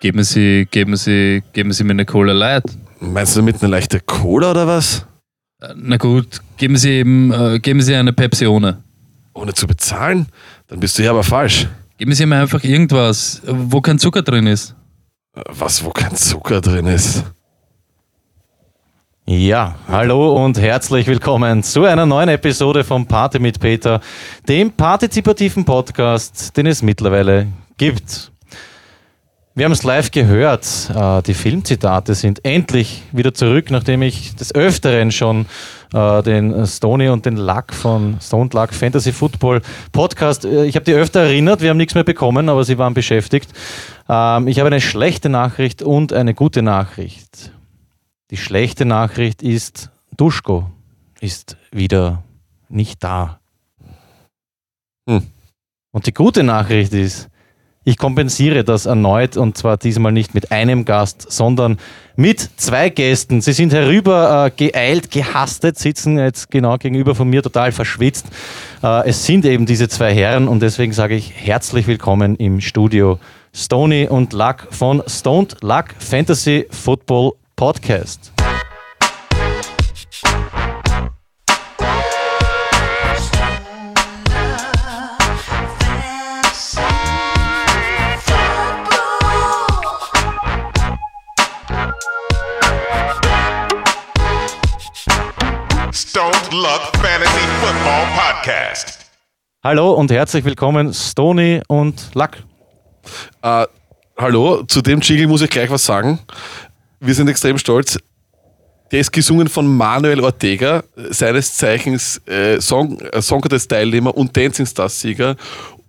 Geben Sie, geben Sie, geben Sie mir eine Cola Light. Meinst du damit eine leichte Cola oder was? Äh, Na gut, geben Sie eben, äh, geben Sie eine Pepsi ohne. Ohne zu bezahlen? Dann bist du hier aber falsch. Geben Sie mir einfach irgendwas, äh, wo kein Zucker drin ist. Was, wo kein Zucker drin ist? Ja, hallo und herzlich willkommen zu einer neuen Episode von Party mit Peter, dem partizipativen Podcast, den es mittlerweile gibt. Wir haben es live gehört, äh, die Filmzitate sind endlich wieder zurück, nachdem ich des Öfteren schon äh, den Stony und den Luck von Stone Luck Fantasy Football Podcast, äh, ich habe die öfter erinnert, wir haben nichts mehr bekommen, aber sie waren beschäftigt. Ähm, ich habe eine schlechte Nachricht und eine gute Nachricht. Die schlechte Nachricht ist, Duschko ist wieder nicht da. Hm. Und die gute Nachricht ist, ich kompensiere das erneut und zwar diesmal nicht mit einem Gast, sondern mit zwei Gästen. Sie sind herüber äh, geeilt, gehastet, sitzen jetzt genau gegenüber von mir total verschwitzt. Äh, es sind eben diese zwei Herren und deswegen sage ich herzlich willkommen im Studio Stony und Luck von Stoned Luck Fantasy Football Podcast. Hallo und herzlich willkommen Stony und Luck. Äh, hallo, zu dem Jingle muss ich gleich was sagen. Wir sind extrem stolz. Der ist gesungen von Manuel Ortega, seines Zeichens äh, Song, äh, Song Contest-Teilnehmer und Dancing Stars-Sieger.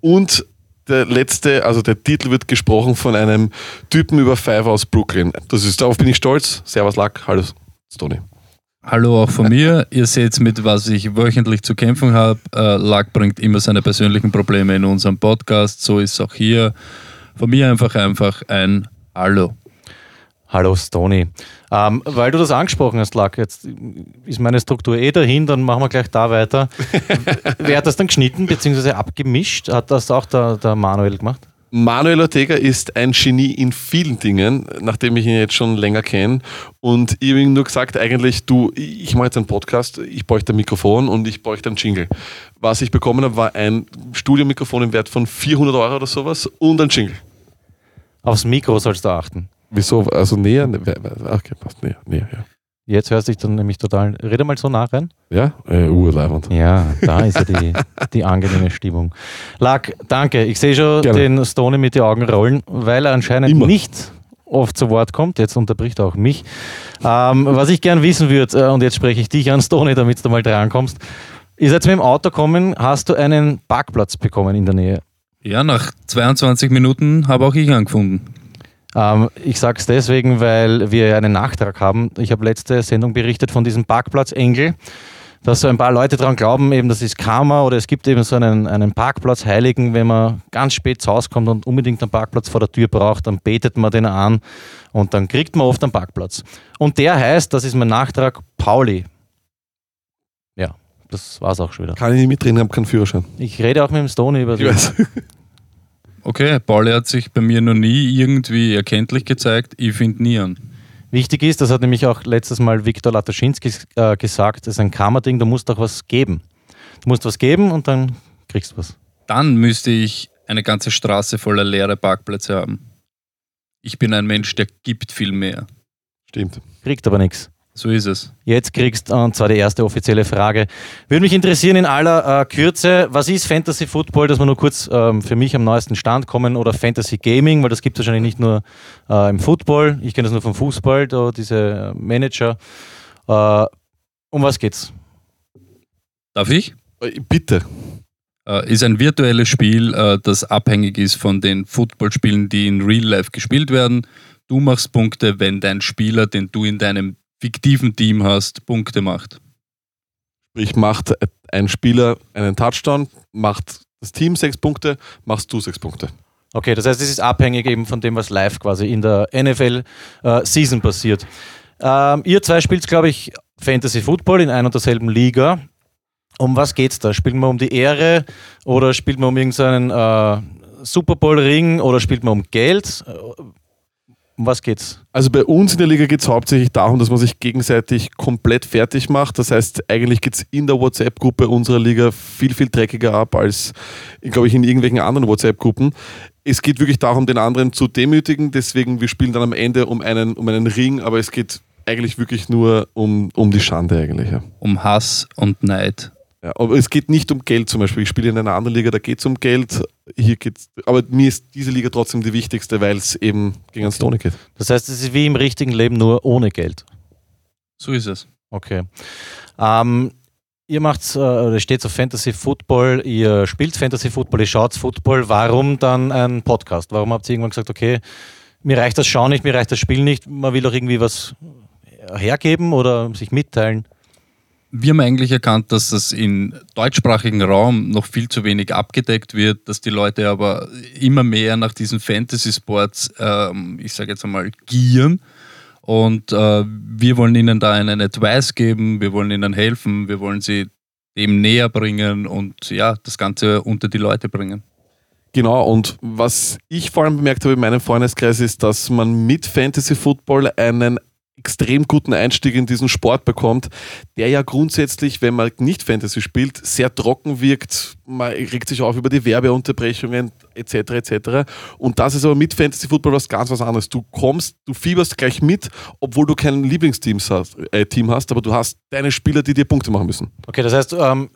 Und der letzte, also der Titel wird gesprochen von einem Typen über Five aus Brooklyn. Das ist, darauf bin ich stolz. Servus Lack, hallo Stony. Hallo auch von mir. Ihr seht mit was ich wöchentlich zu kämpfen habe. Äh, Luck bringt immer seine persönlichen Probleme in unserem Podcast. So ist es auch hier. Von mir einfach einfach ein Hallo. Hallo Stony. Ähm, weil du das angesprochen hast, Luck, jetzt ist meine Struktur eh dahin, dann machen wir gleich da weiter. Wer hat das dann geschnitten bzw. abgemischt? Hat das auch der, der Manuel gemacht? Manuel Ortega ist ein Genie in vielen Dingen, nachdem ich ihn jetzt schon länger kenne. Und ich habe ihm nur gesagt, eigentlich, du, ich mache jetzt einen Podcast, ich bräuchte ein Mikrofon und ich bräuchte einen Jingle. Was ich bekommen habe, war ein Studiomikrofon im Wert von 400 Euro oder sowas und ein Jingle. Aufs Mikro sollst du achten. Wieso? Also näher? Okay, passt näher, näher, ja. Jetzt hörst du dich dann nämlich total. Rede mal so nah rein. Ja, äh, urleibend. Ja, da ist ja die, die angenehme Stimmung. Luck, danke. Ich sehe schon Gerne. den Stony mit den Augen rollen, weil er anscheinend Immer. nicht oft zu Wort kommt. Jetzt unterbricht er auch mich. Ähm, was ich gern wissen würde, äh, und jetzt spreche ich dich an, Stony, damit du mal drankommst. Ihr seid mit dem Auto kommen, hast du einen Parkplatz bekommen in der Nähe? Ja, nach 22 Minuten habe auch ich angefunden. Ähm, ich sage es deswegen, weil wir einen Nachtrag haben. Ich habe letzte Sendung berichtet von diesem Parkplatz Engel, dass so ein paar Leute daran glauben, eben das ist Karma oder es gibt eben so einen, einen Parkplatz Heiligen, wenn man ganz spät zu Hause kommt und unbedingt einen Parkplatz vor der Tür braucht, dann betet man den an und dann kriegt man oft einen Parkplatz. Und der heißt, das ist mein Nachtrag, Pauli. Ja, das war's auch schon wieder. Kann ich nicht mitreden, ich habe keinen Führerschein. Ich rede auch mit dem Stone über weiß. Okay, Pauli hat sich bei mir noch nie irgendwie erkenntlich gezeigt. Ich finde nie an. Wichtig ist, das hat nämlich auch letztes Mal Viktor Lataschinski äh, gesagt, das ist ein Karma-Ding, du musst auch was geben. Du musst was geben und dann kriegst du was. Dann müsste ich eine ganze Straße voller leere Parkplätze haben. Ich bin ein Mensch, der gibt viel mehr. Stimmt. Kriegt aber nichts. So ist es. Jetzt kriegst du, und zwar die erste offizielle Frage. Würde mich interessieren in aller äh, Kürze, was ist Fantasy Football, dass wir nur kurz ähm, für mich am neuesten Stand kommen oder Fantasy Gaming, weil das gibt es wahrscheinlich nicht nur äh, im Football, ich kenne das nur vom Fußball, da diese äh, Manager. Äh, um was geht's? Darf ich? Äh, Bitte. Äh, ist ein virtuelles Spiel, äh, das abhängig ist von den Footballspielen, die in Real Life gespielt werden. Du machst Punkte, wenn dein Spieler, den du in deinem fiktiven Team hast, Punkte macht. Sprich, macht ein Spieler einen Touchdown, macht das Team sechs Punkte, machst du sechs Punkte. Okay, das heißt, es ist abhängig eben von dem, was live quasi in der NFL-Season passiert. Ähm, ihr zwei spielt, glaube ich, Fantasy Football in einer und derselben Liga. Um was geht's da? Spielt man um die Ehre oder spielt man um irgendeinen äh, Super Bowl-Ring oder spielt man um Geld? Um was geht's? Also bei uns in der Liga geht es hauptsächlich darum, dass man sich gegenseitig komplett fertig macht. Das heißt, eigentlich geht es in der WhatsApp-Gruppe unserer Liga viel, viel dreckiger ab als, glaube ich, in irgendwelchen anderen WhatsApp-Gruppen. Es geht wirklich darum, den anderen zu demütigen. Deswegen, wir spielen dann am Ende um einen, um einen Ring, aber es geht eigentlich wirklich nur um, um die Schande eigentlich. Ja. Um Hass und Neid. Ja, aber es geht nicht um Geld zum Beispiel. Ich spiele in einer anderen Liga, da geht es um Geld. Hier geht's, aber mir ist diese Liga trotzdem die wichtigste, weil es eben gegen einen Stone geht. Das heißt, es ist wie im richtigen Leben, nur ohne Geld. So ist es. Okay. Ähm, ihr macht, äh, steht auf Fantasy Football, ihr spielt Fantasy Football, ihr schaut Football. Warum dann ein Podcast? Warum habt ihr irgendwann gesagt, okay, mir reicht das Schauen nicht, mir reicht das Spiel nicht, man will doch irgendwie was hergeben oder sich mitteilen? Wir haben eigentlich erkannt, dass das im deutschsprachigen Raum noch viel zu wenig abgedeckt wird, dass die Leute aber immer mehr nach diesen Fantasy-Sports, ähm, ich sage jetzt einmal, gieren. Und äh, wir wollen ihnen da einen Advice geben, wir wollen ihnen helfen, wir wollen sie dem näher bringen und ja, das Ganze unter die Leute bringen. Genau, und was ich vor allem bemerkt habe in meinem Freundeskreis ist, dass man mit Fantasy Football einen extrem guten Einstieg in diesen Sport bekommt, der ja grundsätzlich, wenn man nicht Fantasy spielt, sehr trocken wirkt. Man regt sich auf über die Werbeunterbrechungen etc. etc. Und das ist aber mit Fantasy Football was ganz was anderes. Du kommst, du fieberst gleich mit, obwohl du kein Lieblingsteam hast, äh, Team hast, aber du hast deine Spieler, die dir Punkte machen müssen. Okay, das heißt, ähm,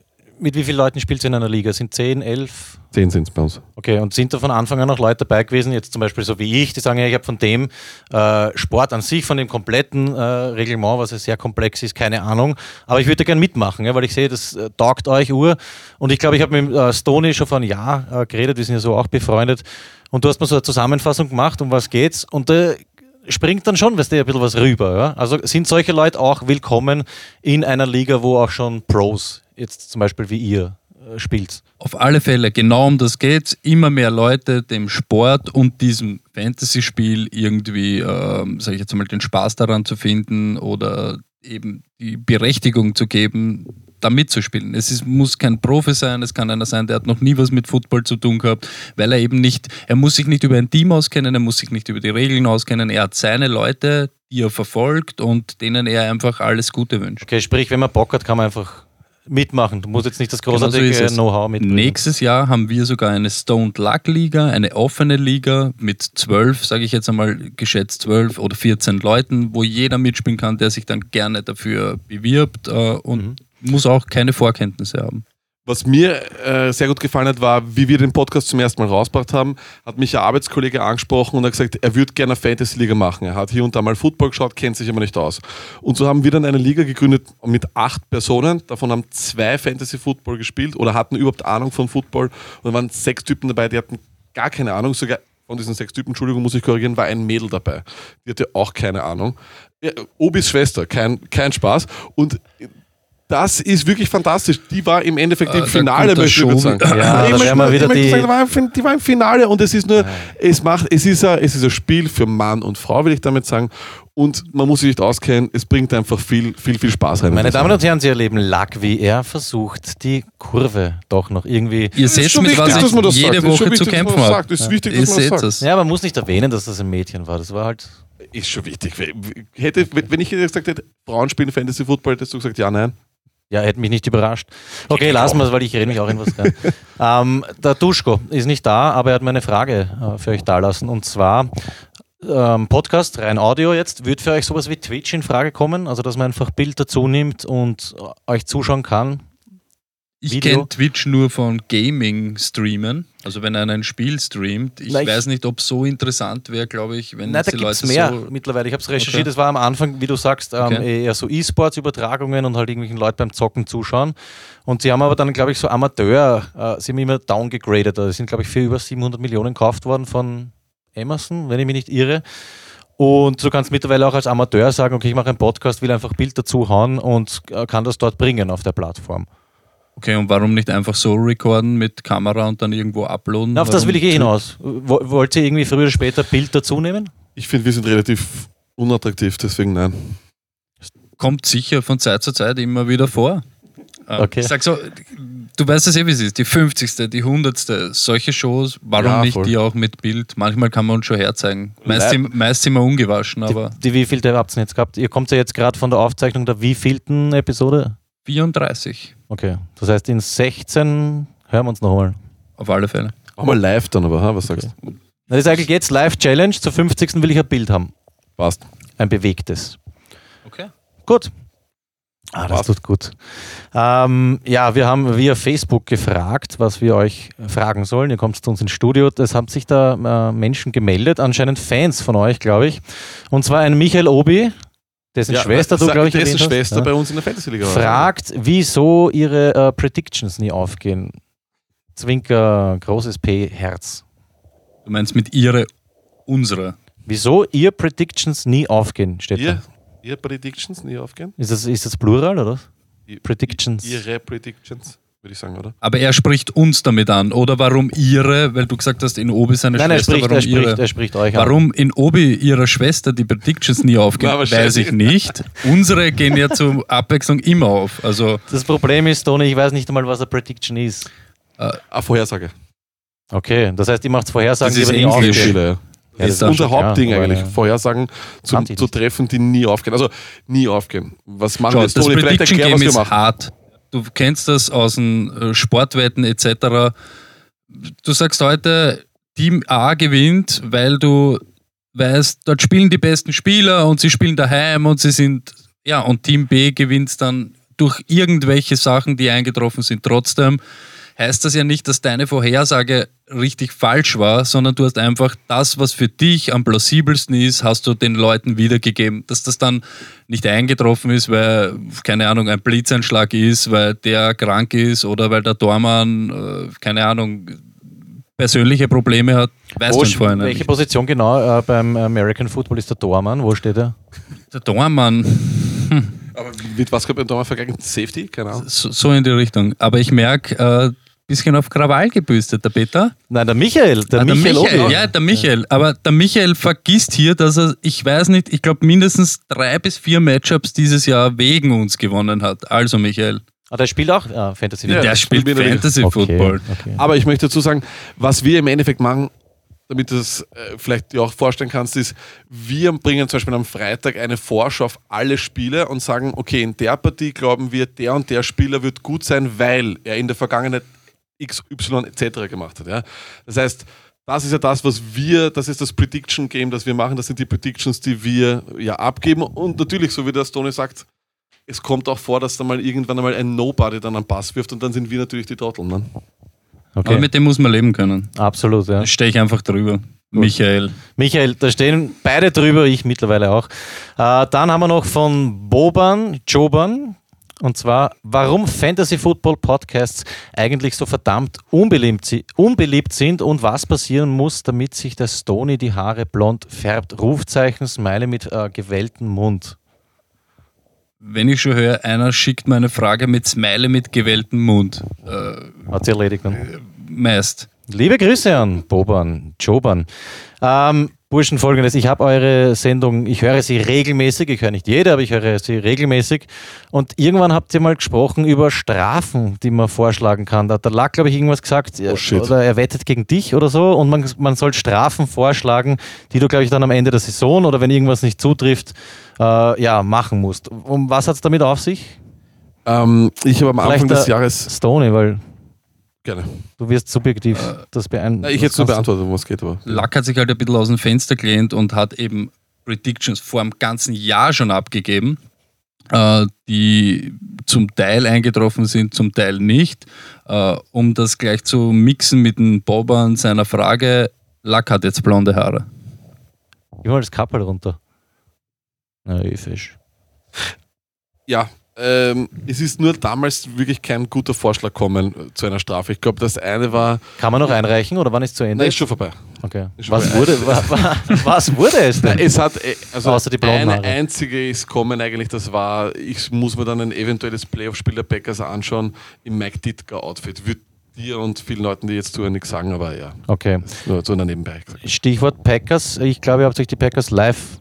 mit wie vielen Leuten spielst du in einer Liga? Sind 10, 11? Zehn sind es bei uns. Okay, und sind da von Anfang an noch Leute dabei gewesen, jetzt zum Beispiel so wie ich, die sagen, ja, ich habe von dem äh, Sport an sich, von dem kompletten äh, Reglement, was ja sehr komplex ist, keine Ahnung, aber ich würde gerne mitmachen, ja, weil ich sehe, das äh, taugt euch Uhr und ich glaube, ich habe mit äh, Stoney schon vor einem Jahr äh, geredet, wir sind ja so auch befreundet und du hast mir so eine Zusammenfassung gemacht, um was geht's und da springt dann schon, weißt du, ein bisschen was rüber. Ja? Also sind solche Leute auch willkommen in einer Liga, wo auch schon Pros, jetzt zum Beispiel wie ihr, äh, spielt? Auf alle Fälle, genau um das geht Immer mehr Leute dem Sport und diesem Fantasy-Spiel irgendwie, ähm, sage ich jetzt mal, den Spaß daran zu finden oder eben die Berechtigung zu geben, da mitzuspielen. Es ist, muss kein Profi sein, es kann einer sein, der hat noch nie was mit Football zu tun gehabt, weil er eben nicht, er muss sich nicht über ein Team auskennen, er muss sich nicht über die Regeln auskennen, er hat seine Leute, die er verfolgt und denen er einfach alles Gute wünscht. Okay, sprich, wenn man Bock hat, kann man einfach mitmachen. Du musst jetzt nicht das Genau so großartige ist es. Know-how mitbringen. Nächstes Jahr haben wir sogar eine Stoned Luck Liga, eine offene Liga mit zwölf, sage ich jetzt einmal geschätzt zwölf oder 14 Leuten, wo jeder mitspielen kann, der sich dann gerne dafür bewirbt äh, und muss auch keine Vorkenntnisse haben. Was mir äh, sehr gut gefallen hat, war, wie wir den Podcast zum ersten Mal rausgebracht haben, hat mich ein Arbeitskollege angesprochen und hat gesagt, er würde gerne Fantasy-Liga machen. Er hat hier und da mal Football geschaut, kennt sich aber nicht aus. Und so haben wir dann eine Liga gegründet mit acht Personen. Davon haben zwei Fantasy-Football gespielt oder hatten überhaupt Ahnung von Football. Und da waren sechs Typen dabei, die hatten gar keine Ahnung. Sogar von diesen sechs Typen, Entschuldigung, muss ich korrigieren, war ein Mädel dabei. Die hatte auch keine Ahnung. Obis Schwester, kein, kein Spaß. Und das ist wirklich fantastisch. Die war im Endeffekt Äh, im Finale, möchte ich sagen. Ja, ich möchte nur- wieder ich die- sagen, die war, im- Finale und es ist nur, es macht, es ist, ein, es ist ein Spiel für Mann und Frau, will ich damit sagen. Und man muss sich nicht auskennen, es bringt einfach viel, viel, viel Spaß rein. Meine Damen und Herren, Sie erleben Lack, wie er versucht, die Kurve doch noch irgendwie. Ihr seht, schon mit was dass man das ich jede sagt. Es ist schon Woche zu wichtig, dass man kämpfen das habe. sagt. Es ist wichtig, Ihr dass man das seht sagt. das. Ja, man muss nicht erwähnen, dass das ein Mädchen war. Das war halt. Ist schon wichtig. Hätte, wenn ich jetzt gesagt hätte, Frauen spielen Fantasy Football, hättest du gesagt, ja, nein. Ja, hätte mich nicht überrascht. Okay, lassen wir es, weil ich rede mich auch in was rein. ähm, der Duschko ist nicht da, aber er hat mir eine Frage äh, für euch da lassen. Und zwar ähm, Podcast, rein Audio jetzt. Wird für euch sowas wie Twitch in Frage kommen? Also, dass man einfach Bild dazu nimmt und euch zuschauen kann? Ich kenne Twitch nur von Gaming-Streamen. Also wenn einer ein Spiel streamt. Ich ich- weiß nicht, ob es so interessant wäre, glaube ich, wenn Nein, da gibt es Leute mehr so... mittlerweile. Ich habe es recherchiert. Okay. Es war am Anfang, wie du sagst, ähm, Okay. eher so E-Sports-Übertragungen und halt irgendwelchen Leuten beim Zocken zuschauen. Und sie haben aber dann, glaube ich, so Amateur, äh, sie haben immer downgegradet. Also, sind, glaube ich, für über 700 Millionen gekauft worden von Amazon, wenn ich mich nicht irre. Und du kannst mittlerweile auch als Amateur sagen, okay, ich mache einen Podcast, will einfach Bild dazu hauen und äh, kann das dort bringen auf der Plattform. Okay, und warum nicht einfach so recorden mit Kamera und dann irgendwo uploaden? Na, auf das Warum will ich eh hinaus. Wo- Wollt ihr irgendwie früher oder später Bild dazu nehmen? Ich finde, wir sind relativ unattraktiv, deswegen nein. Kommt sicher von Zeit zu Zeit immer wieder vor. Äh, Okay. Ich sag so, du weißt es eh, wie es ist. Die 50., die 100., solche Shows, warum Ja, nicht voll. die auch mit Bild? Manchmal kann man uns schon herzeigen. Meist, sind- meist sind wir ungewaschen, aber Die, die wievielte habt ihr jetzt gehabt? Ihr kommt ja jetzt gerade von der Aufzeichnung der wievielten Episode? 34 Okay. Das heißt, in 16 hören wir uns nochmal. auf alle Fälle. Auch mal live dann, aber, ha, was sagst du? Das ist eigentlich jetzt Live-Challenge. Zur 50. will ich ein Bild haben. Passt. Ein bewegtes. Okay. Gut. Ah, das Passt. tut gut. Ähm, ja, wir haben via Facebook gefragt, was wir euch fragen sollen. Ihr kommt zu uns ins Studio. Es haben sich da äh, Menschen gemeldet, anscheinend Fans von euch, glaube ich. Und zwar ein Michael Obi, dessen Schwester du, glaube ich, dessen hast. Schwester Ja. bei uns in der Fantasy Liga. war. fragt, wieso ihre äh, Predictions nie aufgehen. Zwinker, großes P, Herz. Du meinst mit ihre, unsere. Wieso ihr Predictions nie aufgehen, steht Ihr, da. ihr Predictions nie aufgehen? Ist das, ist das Plural, oder? I- Predictions. Ihre Predictions, würde ich sagen, oder? Aber er spricht uns damit an. Oder warum ihre, weil du gesagt hast, in Obi seine Nein, er Schwester, spricht, warum er, spricht, ihre? er spricht euch an. Warum in Obi ihrer Schwester die Predictions nie aufgehen, Na, weiß ich nicht. Unsere gehen ja zur Abwechslung immer auf. Also Das Problem ist, Toni, ich weiß nicht einmal, was eine Prediction ist. Ah, Vorhersage. Okay, das heißt, ihr macht Vorhersagen, Das ist die Englisch. Ja, das ist das unser Hauptding aber eigentlich. ja. Vorhersagen zu, zu treffen, die nie aufgehen. Also nie aufgehen. Was machen schau, wir jetzt? Toni, vielleicht Prediction erklär, Game was wir ist machen. hart. Du kennst das aus den äh, Sportwetten etc. Du sagst heute, Team A gewinnt, weil du weißt, dort spielen die besten Spieler und sie spielen daheim und sie sind, ja, und Team B gewinnt dann durch irgendwelche Sachen, die eingetroffen sind. Trotzdem heißt das ja nicht, dass deine Vorhersage richtig falsch war, sondern du hast einfach das, was für dich am plausibelsten ist, hast du den Leuten wiedergegeben. Dass das dann nicht eingetroffen ist, weil, keine Ahnung, ein Blitzeinschlag ist, weil der krank ist oder weil der Tormann, äh, keine Ahnung, persönliche Probleme hat, weißt Wo, du vorher welche nicht. Position genau äh, beim American Football ist der Tormann? Wo steht er? Der Tormann, Aber mit was könnte man da mal vergleichen? Safety? Keine Ahnung. so, so in die Richtung. Aber ich merke, äh, bisschen auf Krawall gebüstet, der Peter. Nein, der Michael. Der, Ah, der Michael, Michael, ja, der Michael. Aber der Michael vergisst hier, dass er, ich weiß nicht, ich glaube mindestens drei bis vier Matchups dieses Jahr wegen uns gewonnen hat. Also Michael, Ah, der spielt auch ah, Fantasy. Ja, der spielt Fantasy okay, Football. Okay. Aber ich möchte dazu sagen, was wir im Endeffekt machen, damit du das äh, vielleicht dir auch vorstellen kannst, ist, wir bringen zum Beispiel am Freitag eine Vorschau auf alle Spiele und sagen, okay, in der Partie glauben wir, der und der Spieler wird gut sein, weil er in der Vergangenheit X, Y etc. gemacht hat. Ja? Das heißt, das ist ja das, was wir, das ist das Prediction Game, das wir machen, das sind die Predictions, die wir ja abgeben und natürlich, so wie das Tony sagt, es kommt auch vor, dass da mal irgendwann einmal ein Nobody dann einen Pass wirft und dann sind wir natürlich die Trotteln. Ne? Aber okay. mit dem muss man leben können. Absolut, ja. Da stehe ich einfach drüber. Michael. Michael, da stehen beide drüber, ich mittlerweile auch. Äh, dann haben wir noch von Boban, Joban. Und zwar, warum Fantasy Football Podcasts eigentlich so verdammt unbeliebt, unbeliebt sind und was passieren muss, damit sich der Stony die Haare blond färbt. Rufzeichen, Smiley mit äh, gewelltem Mund. Wenn ich schon höre, einer schickt mir eine Frage mit Smiley mit gewelltem Mund. Äh, Hat sie erledigt. Ne? meist. Liebe Grüße an Boban, Joban. Ähm, Burschen, folgendes, ich habe eure Sendung, ich höre sie regelmäßig, ich höre nicht jede, aber ich höre sie regelmäßig. Und irgendwann habt ihr mal gesprochen über Strafen, die man vorschlagen kann. Da hat der Lack, glaube ich, irgendwas gesagt, Oh, oder er wettet gegen dich oder so. Und man, man soll Strafen vorschlagen, die du, glaube ich, dann am Ende der Saison oder wenn irgendwas nicht zutrifft, äh, ja, machen musst. Um was hat es damit auf sich? Ähm, ich habe am Anfang Vielleicht des der- Jahres Stony, weil gerne. du wirst subjektiv das beeinflussen. Na, ich hätte nur beantwortet, um was geht, aber. Lack hat sich halt ein bisschen aus dem Fenster gelehnt und hat eben Predictions vor dem ganzen Jahr schon abgegeben, äh, die zum Teil eingetroffen sind, zum Teil nicht. Äh, um das gleich zu mixen mit dem Boban seiner Frage, Lack hat jetzt blonde Haare. Gib mal das Kappel runter. Na, eh Fisch. Ja, ähm, es ist nur damals wirklich kein guter Vorschlag gekommen äh, zu einer Strafe. Ich glaube, das eine war. Kann man noch einreichen oder wann ist zu Ende? Nein, ist schon vorbei. okay. ist Was vorbei. wurde, wa, wa, was wurde es denn? Es hat äh, also Außer die eine einzige ist kommen eigentlich, das war, ich muss mir dann ein eventuelles Playoff-Spiel der Packers anschauen im Mike Ditka-Outfit. Wird dir und vielen Leuten, die jetzt zuhören, nichts sagen, aber ja, Okay. nur so Nebenbei gesagt. Stichwort Packers. Ich glaube, ihr habt euch die Packers live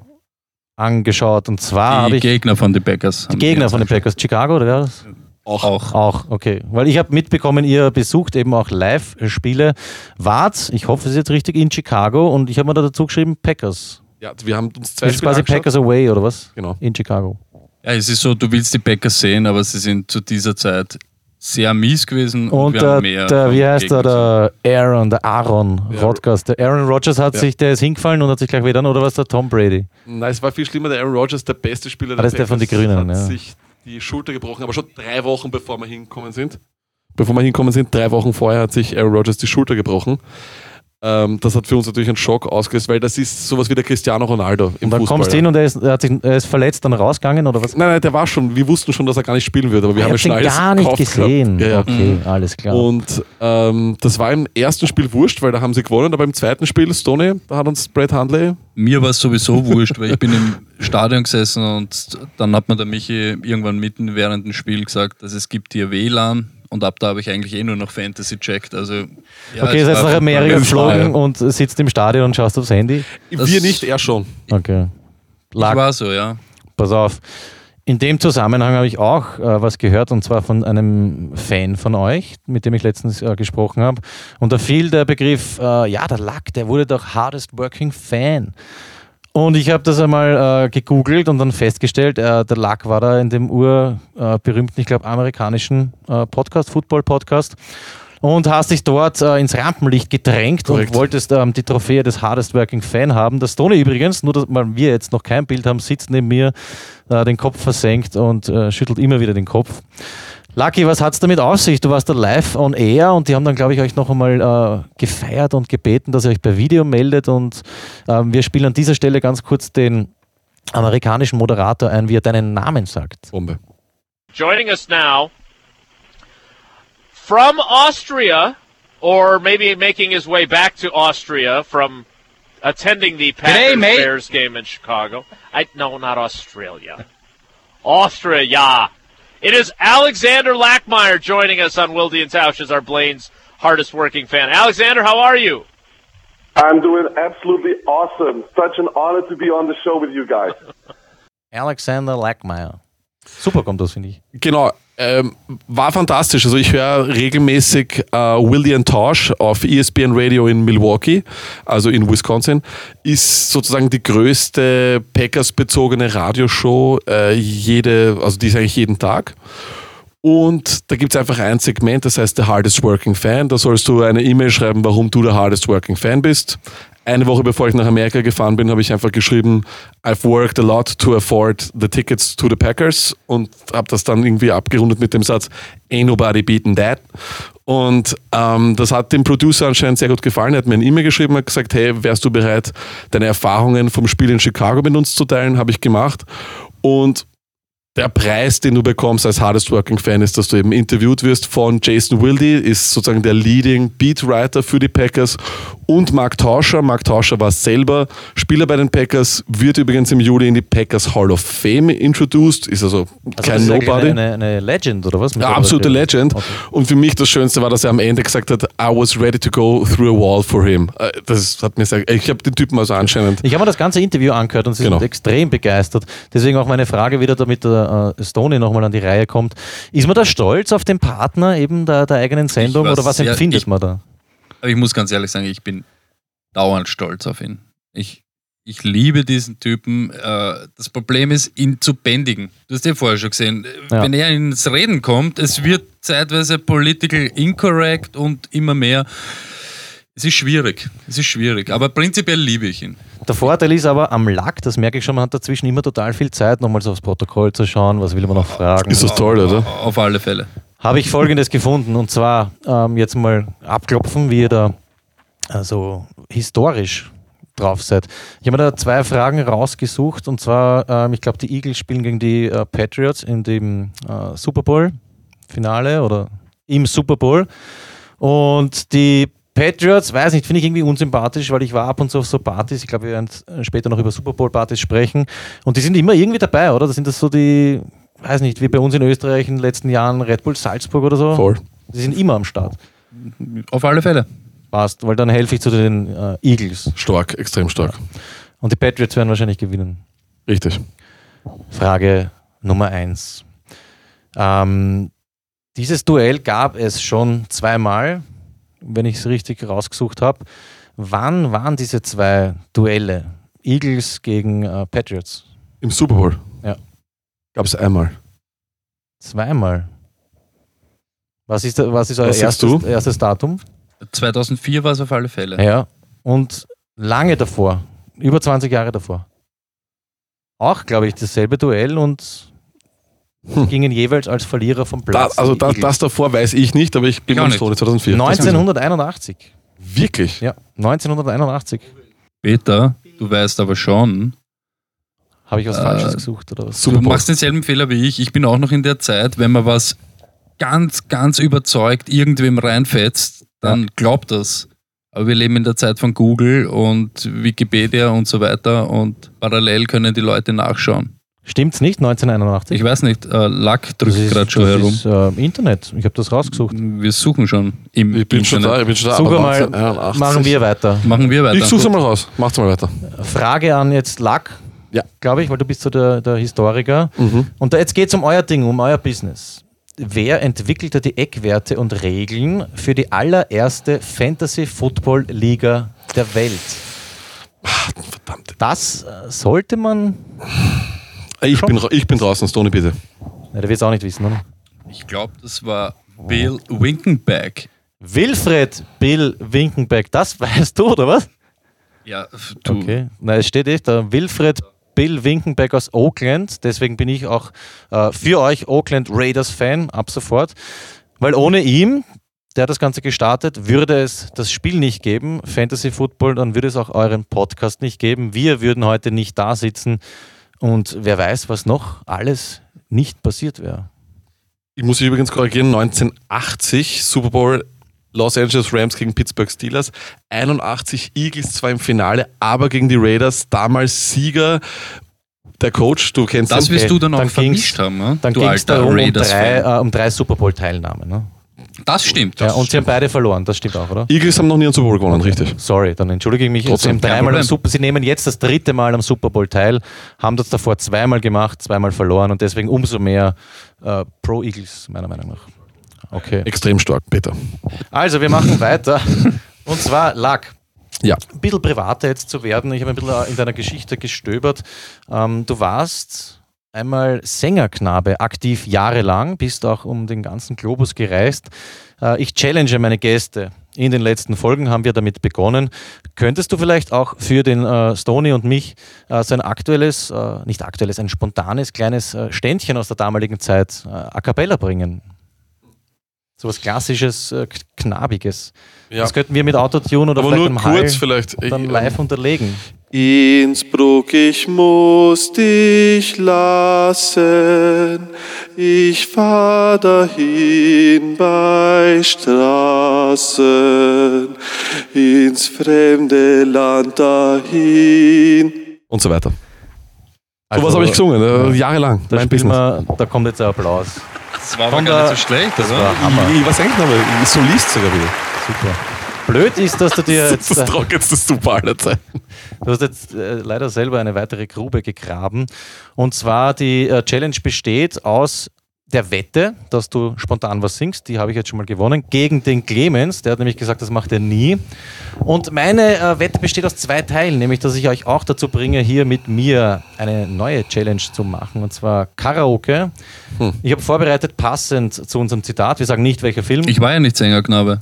angeschaut. Und zwar habe Die ich Gegner von den Packers. die Gegner von den Packers. Chicago oder wer das? Auch. Auch. Auch, okay. Weil ich habe mitbekommen, ihr besucht eben auch Live-Spiele. Wart, ich hoffe, es ist jetzt richtig, in Chicago und ich habe mir da dazu geschrieben, Packers. Ja, wir haben uns zwei Das ist Spiele quasi angeschaut. Packers Away oder was? Genau. In Chicago. Ja, es ist so, du willst die Packers sehen, aber sie sind zu dieser Zeit sehr mies gewesen und, Und wir der, haben mehr. der wie heißt der, der Aaron, der Aaron Ja. Rodgers. Der Aaron Rodgers hat Ja. sich, der ist hingefallen und hat sich gleich wieder, oder was der Tom Brady? Nein, es war viel schlimmer. Der Aaron Rodgers, der beste Spieler Ah, das ist der von den Grünen, hat ja. sich die Schulter gebrochen, aber schon drei Wochen bevor wir hinkommen sind. Bevor wir hinkommen sind, drei Wochen vorher hat sich Aaron Rodgers die Schulter gebrochen. Ähm, das hat für uns natürlich einen Schock ausgelöst, weil das ist sowas wie der Cristiano Ronaldo im Und dann Fußball. kommst du hin und er ist, er, hat sich, er ist verletzt, dann rausgegangen oder was? Nein, nein, der war schon. Wir wussten schon, dass er gar nicht spielen würde, aber wir ich haben habe schon alles gar nicht gesehen. Ja, ja. Okay, alles klar. Und ähm, das war im ersten Spiel wurscht, weil da haben sie gewonnen, aber im zweiten Spiel, Stoney, da hat uns Brad Hundley Mir war es sowieso wurscht, weil ich bin im Stadion gesessen und dann hat mir der Michi irgendwann mitten während dem Spiel gesagt, dass es gibt hier WLAN und ab da habe ich eigentlich eh nur noch Fantasy checkt. Also, ja, okay, ihr seid nach Amerika geflogen und sitzt im Stadion und schaust aufs Handy. Das- wir nicht, er schon. Okay. Ich Lag, war so, ja. pass auf. In dem Zusammenhang habe ich auch äh, was gehört und zwar von einem Fan von euch, mit dem ich letztens äh, gesprochen habe. Und da fiel der Begriff, äh, ja, der Lack, der wurde doch Hardest Working Fan. Und ich habe das einmal äh, gegoogelt und dann festgestellt, äh, der Lack war da in dem urberühmten, äh, berühmten, ich glaube, amerikanischen äh, Podcast, Football-Podcast. Und hast dich dort äh, ins Rampenlicht gedrängt Korrekt. und wolltest ähm, die Trophäe des Hardest Working Fan haben. Das Tony übrigens, nur dass wir jetzt noch kein Bild haben, sitzt neben mir, äh, den Kopf versenkt und schüttelt immer wieder den Kopf. Lucky, was hat es damit auf sich? Du warst da live on air und die haben dann, glaube ich, euch noch einmal äh, gefeiert und gebeten, dass ihr euch per Video meldet. Und ähm, wir spielen an dieser Stelle ganz kurz den amerikanischen Moderator ein, wie er deinen Namen sagt. Bombe. Joining us now from Austria, or maybe making his way back to Austria from attending the Packers. Bears game in Chicago. I no, not Australia. Austria, yeah. It is Alexander Lackmeyer joining us on Wildy and Tausch as our Blaine's hardest working fan. Alexander, how are you? I'm doing absolutely awesome. Such an honor to be on the show with you guys. Alexander Lackmeyer. Super kommt das, finde ich. Genau, ähm, war fantastisch. Also ich höre regelmäßig äh, William Tosh auf ESPN Radio in Milwaukee, also in Wisconsin. Ist sozusagen die größte Packers-bezogene Radioshow, äh, jede, also die ist eigentlich jeden Tag. Und da gibt es einfach ein Segment, das heißt The Hardest Working Fan. Da sollst du eine E-Mail schreiben, warum du der Hardest Working Fan bist. Eine Woche bevor ich nach Amerika gefahren bin, habe ich einfach geschrieben, I've worked a lot to afford the tickets to the Packers und habe das dann irgendwie abgerundet mit dem Satz, Ain't nobody beaten that. Und ähm, das hat dem Producer anscheinend sehr gut gefallen. Er hat mir eine E-Mail geschrieben, hat gesagt, hey, wärst du bereit, deine Erfahrungen vom Spiel in Chicago mit uns zu teilen? Habe ich gemacht. Und der Preis, den du bekommst als Hardest Working Fan, ist, dass du eben interviewt wirst von Jason Wilde, ist sozusagen der Leading Beatwriter für die Packers und Mark Tauscher. Mark Tauscher war selber Spieler bei den Packers, wird übrigens im Juli in die Packers Hall of Fame introduced, ist also, Also kein Nobody. Eine, eine, Legend, oder was? Ja, absolute Legend. Okay. Und für mich das Schönste war, dass er am Ende gesagt hat, I was ready to go through a wall for him. Äh, Das hat mir sehr, ich habe den Typen also anscheinend Ich habe mir das ganze Interview angehört und sie Genau. sind extrem begeistert. Deswegen auch meine Frage wieder, damit der äh, Stoney nochmal an die Reihe kommt. Ist man da stolz auf den Partner eben der, der eigenen Sendung oder was sehr- empfindet ich- man da? Ich muss ganz ehrlich sagen, ich bin dauernd stolz auf ihn. Ich, ich liebe diesen Typen. Äh, Das Problem ist, ihn zu bändigen. Du hast ja vorher schon gesehen, Ja. wenn er ins Reden kommt, es wird zeitweise political incorrect und immer mehr. Es ist schwierig. Es ist schwierig. Aber prinzipiell liebe ich ihn. Der Vorteil ist aber am Lack, das merke ich schon, man hat dazwischen immer total viel Zeit, nochmals aufs Protokoll zu schauen, was will man noch fragen. ist das toll, oder? Auf alle Fälle. habe ich folgendes gefunden und zwar ähm, jetzt mal abklopfen, wie ihr da also historisch drauf seid. Ich habe mir da zwei Fragen rausgesucht und zwar, ähm, ich glaube, die Eagles spielen gegen die äh, Patriots in dem äh, Super Bowl Finale oder im Super Bowl und die Patriots, weiß nicht, finde ich irgendwie unsympathisch, weil ich war ab und zu auf so Partys. Ich glaube, wir werden später noch über Super Bowl Partys sprechen. Und die sind immer irgendwie dabei, oder? Das sind das so die, weiß nicht, wie bei uns in Österreich in den letzten Jahren Red Bull Salzburg oder so. Voll. Die sind immer am Start. Auf alle Fälle. Passt, weil dann helfe ich zu den äh, Eagles. Stark, extrem stark. Und die Patriots werden wahrscheinlich gewinnen. Richtig. Frage Nummer eins. Ähm, Dieses Duell gab es schon zweimal, wenn ich es richtig rausgesucht habe. Wann waren diese zwei Duelle? Eagles gegen äh, Patriots. Im Super Bowl. Ja. Gab es einmal. Zweimal. Was ist, was ist euer Was erstes, du? erstes Datum? 2004 war es auf alle Fälle. Ja. Und lange davor, über 20 Jahre davor. Auch, glaube ich, dasselbe Duell und Hm. gingen jeweils als Verlierer vom Da, Platz. also die das, das davor weiß ich nicht, aber ich bin Ich. Stone 2004. Das weiß ich. 1981. Wirklich? Ja, 1981. Peter, du weißt aber schon, Habe ich was Äh, Falsches gesucht oder was? Super du machst denselben Fehler wie ich. Ich bin auch noch in der Zeit, wenn man was ganz, ganz überzeugt irgendwem reinfetzt, dann glaubt das. Aber wir leben in der Zeit von Google und Wikipedia und so weiter und parallel können die Leute nachschauen. Stimmt's nicht? 1981? Ich weiß nicht, äh, Lack drückt gerade schon das herum. ist äh, Internet. Ich habe das rausgesucht. Wir suchen schon im Ich bin schon da, ich bin schon da. Suche aber mal, 1981. machen wir weiter. Machen wir weiter. Ich such's mal raus. Macht's mal weiter. Frage an jetzt Lack, Ja. glaube ich, weil du bist so der, der Historiker. Mhm. Und da, jetzt geht es um euer Ding, um euer Business. Wer entwickelte die Eckwerte und Regeln für die allererste Fantasy-Football-Liga der Welt? Verdammt. Das äh, sollte man. Ich Schon. bin, ich bin draußen, Stoney, bitte. Na, der wird es auch nicht wissen, oder? Ich glaube, das war Bill Winkenback. Wilfred Bill Winkenbeck, das weißt du, oder was? Ja, du. Okay. Na, es steht echt da. Wilfred Bill Winkenbeck aus Oakland. Deswegen bin ich auch äh, für euch Oakland Raiders-Fan ab sofort. Weil ohne ihm, der hat das Ganze gestartet, würde es das Spiel nicht geben, Fantasy Football, dann würde es auch euren Podcast nicht geben. Wir würden heute nicht da sitzen und wer weiß, was noch alles nicht passiert wäre. Ich muss mich übrigens korrigieren, 1980 Super Bowl Los Angeles Rams gegen Pittsburgh Steelers, 81 Eagles zwar im Finale, aber gegen die Raiders, damals Sieger, der Coach, du kennst Das ihn. wirst du dann auch Dann vermischt haben, ne? Dann du ging es darum um drei, Raiders-Fan. äh, um drei Super Bowl-Teilnahmen. Ne? Das stimmt. Ja, Das und sie haben beide verloren, das stimmt auch, oder? Eagles haben noch nie einen Super Bowl gewonnen, richtig. Sorry, dann entschuldige ich mich. Trotzdem, sie, dreimal am. Super, sie nehmen jetzt das dritte Mal am Super Bowl teil, haben das davor zweimal gemacht, zweimal verloren und deswegen umso mehr äh, Pro Eagles, meiner Meinung nach. Okay. Extrem stark, Peter. Also, wir machen weiter. Und zwar Lack. Ja. Ein bisschen privater jetzt zu werden. Ich habe ein bisschen in deiner Geschichte gestöbert. Ähm, du warst einmal Sängerknabe, aktiv jahrelang, bist auch um den ganzen Globus gereist. Äh, ich challenge meine Gäste. In den letzten Folgen haben wir damit begonnen. Könntest du vielleicht auch für den äh, Stony und mich äh, so ein aktuelles, äh, nicht aktuelles, ein spontanes kleines äh, Ständchen aus der damaligen Zeit äh, a cappella bringen? So was klassisches, knabiges. Ja. Das könnten wir mit Autotune oder Aber vielleicht nur kurz Hall vielleicht. Ich- dann live unterlegen. Innsbruck, ich muss dich lassen. Ich fahr dahin bei Straßen, ins fremde Land dahin. Und so weiter. so was habe ich gesungen, äh, jahrelang. Da, mein Business. wir, da kommt jetzt ein Applaus. Das war aber gar nicht so schlecht, Das oder? war Hammer. Ich, ich weiß eigentlich noch Solist sogar wieder. Super. Blöd ist, dass du dir Das jetzt, ist das äh, trockenste Super aller Zeiten. du hast jetzt äh, leider selber eine weitere Grube gegraben. Und zwar die äh, Challenge besteht aus der Wette, dass du spontan was singst, die habe ich jetzt schon mal gewonnen, gegen den Clemens, der hat nämlich gesagt, das macht er nie. Und meine äh, Wette besteht aus zwei Teilen, nämlich dass ich euch auch dazu bringe, hier mit mir eine neue Challenge zu machen, und zwar Karaoke. Ich habe vorbereitet, passend zu unserem Zitat, wir sagen nicht welcher Film, Ich war ja nicht Sängerknabe.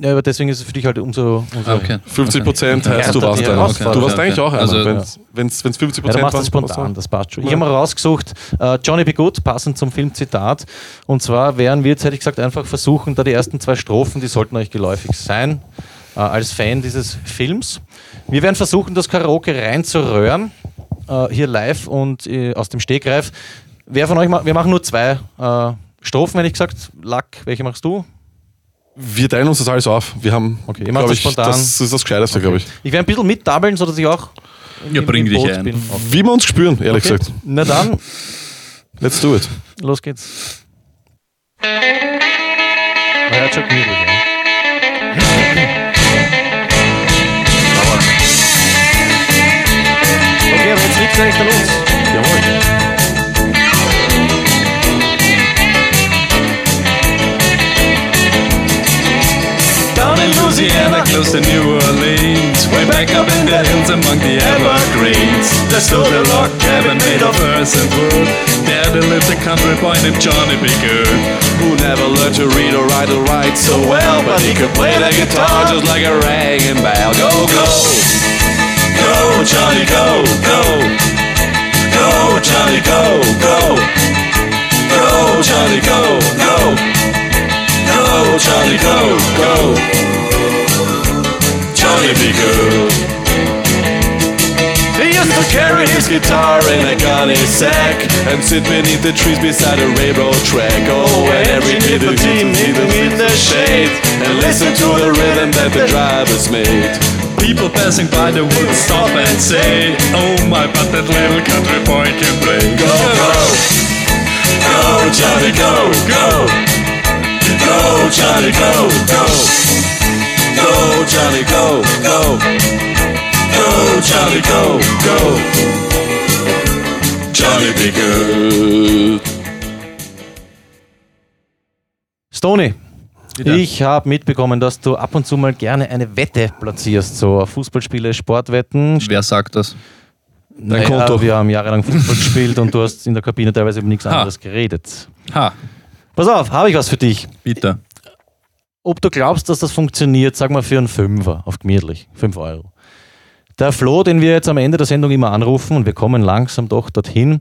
Ja, aber deswegen ist es für dich halt umso, umso Ah, okay. 50 Prozent Okay. heißt, du Ja, warst einer. Herausforderung. Du warst eigentlich auch einer. Also- wenn es 50 Ja, du Prozent machst das spontan, das passt schon. Ich habe mal rausgesucht, äh, Johnny B. Good, passend zum Filmzitat. Und zwar werden wir jetzt, hätte ich gesagt, einfach versuchen, da die ersten zwei Strophen, die sollten euch geläufig sein, äh, als Fan dieses Films. Wir werden versuchen, das Karaoke reinzuröhren, äh, hier live und äh, aus dem Stegreif. Wer von euch, ma wir machen nur zwei äh, Strophen, wenn ich gesagt, Lack, welche machst du? Wir teilen uns das alles auf. Wir haben, Okay, glaub das ich, spontan. das ist das Gescheiteste, glaube ich. Ich werde ein bisschen mitdabbeln, sodass ich auch Ja, im- bring im dich Boot ein. bin. Okay. Wie wir uns spüren, ehrlich Okay. gesagt. Na dann, Let's do it. Los geht's. Man hört schon. Okay, aber jetzt liegt's eigentlich da los. Jawohl. Kinda close to New Orleans. Way back up in the hills among the evergreens. There stood a log cabin made of earth and wood. There there lived a country boy named Johnny B. Good. Who never learned to read or write or write so well, but he could play the guitar just like a ringing bell. Go, go, go, Johnny, go, go, go, Johnny, go, go, go, Johnny, go, go, go, Johnny, go, go, Johnny, be good. He used to carry his guitar in a gunny sack and sit beneath the trees beside a railroad track. Oh, and oh, every little team hidden in the shade and listen to the rhythm that the drivers made. People passing by the would stop and say, Oh my, but that little country boy can play. Go, go, go, Johnny, go, go, go, Johnny, go, go, go, Johnny, go, go, go, Johnny, go, go, Johnny, be good. Stony, ich habe mitbekommen, dass du ab und zu mal gerne eine Wette platzierst, so Fußballspiele, Sportwetten. Wer sagt das? Naja, Konto. Wir haben jahrelang Fußball gespielt und du hast in der Kabine teilweise über nichts Ha. anderes geredet. Ha, Pass auf, habe ich was für dich. bitte. Ob du glaubst, dass das funktioniert, sag mal für einen Fünfer auf gemütlich, 5 Euro. Der Flo, den wir jetzt am Ende der Sendung immer anrufen und wir kommen langsam doch dorthin,